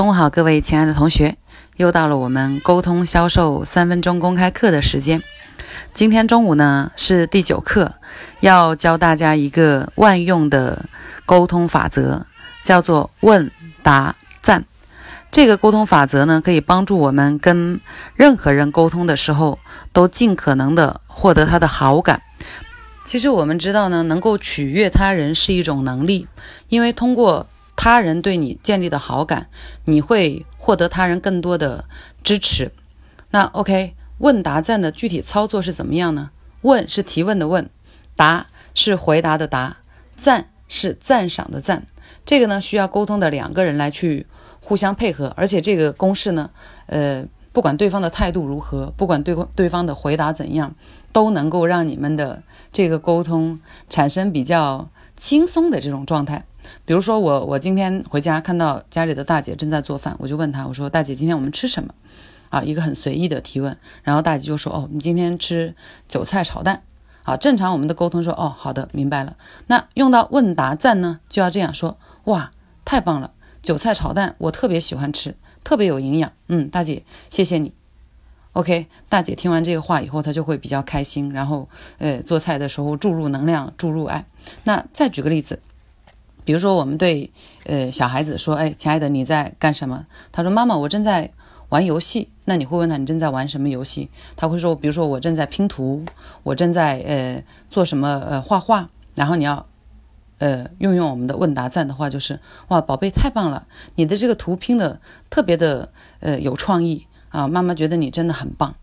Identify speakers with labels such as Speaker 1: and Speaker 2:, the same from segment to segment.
Speaker 1: 中午好，各位亲爱的同学，又到了我们沟通销售三分钟公开课的时间。今天中午呢是第九课，要教大家一个万用的沟通法则，叫做问答赞。这个沟通法则呢，可以帮助我们跟任何人沟通的时候，都尽可能的获得他的好感。其实我们知道呢，能够取悦他人是一种能力，因为通过他人对你建立的好感，你会获得他人更多的支持。那 OK，问答赞的具体操作是怎么样呢？问是提问的问，答是回答的答，赞是赞赏的赞。这个呢，需要沟通的两个人来去互相配合，而且这个公式呢，呃，不管对方的态度如何，不管对对方的回答怎样，都能够让你们的这个沟通产生比较轻松的这种状态。比如说我我今天回家看到家里的大姐正在做饭，我就问她我说大姐今天我们吃什么？啊，一个很随意的提问，然后大姐就说哦，你今天吃韭菜炒蛋。啊，正常我们的沟通说哦，好的，明白了。那用到问答赞呢，就要这样说哇，太棒了，韭菜炒蛋我特别喜欢吃，特别有营养。嗯，大姐谢谢你。OK，大姐听完这个话以后，她就会比较开心，然后呃做菜的时候注入能量，注入爱。那再举个例子。比如说，我们对呃小孩子说：“哎，亲爱的，你在干什么？”他说：“妈妈，我正在玩游戏。”那你会问他：“你正在玩什么游戏？”他会说：“比如说，我正在拼图，我正在呃做什么呃画画。”然后你要呃用用我们的问答赞的话，就是：“哇，宝贝，太棒了！你的这个图拼的特别的呃有创意啊！妈妈觉得你真的很棒。”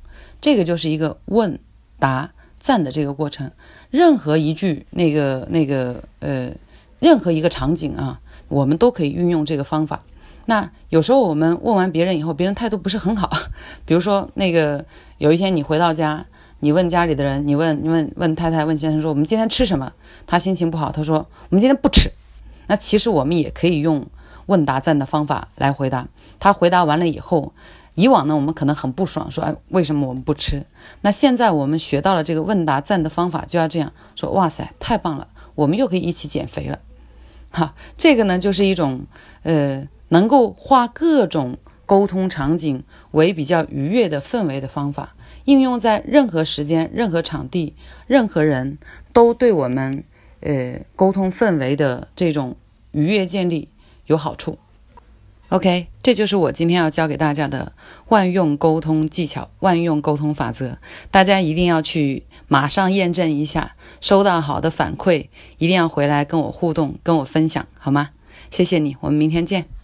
Speaker 1: 这个就是一个问答赞的这个过程。任何一句那个那个呃。任何一个场景啊，我们都可以运用这个方法。那有时候我们问完别人以后，别人态度不是很好。比如说，那个有一天你回到家，你问家里的人，你问你问问太太问先生说我们今天吃什么？他心情不好，他说我们今天不吃。那其实我们也可以用问答赞的方法来回答。他回答完了以后，以往呢我们可能很不爽，说哎为什么我们不吃？那现在我们学到了这个问答赞的方法，就要这样说：哇塞，太棒了，我们又可以一起减肥了。哈，这个呢，就是一种呃，能够化各种沟通场景为比较愉悦的氛围的方法，应用在任何时间、任何场地、任何人都对我们呃沟通氛围的这种愉悦建立有好处。OK，这就是我今天要教给大家的万用沟通技巧、万用沟通法则，大家一定要去马上验证一下，收到好的反馈，一定要回来跟我互动、跟我分享，好吗？谢谢你，我们明天见。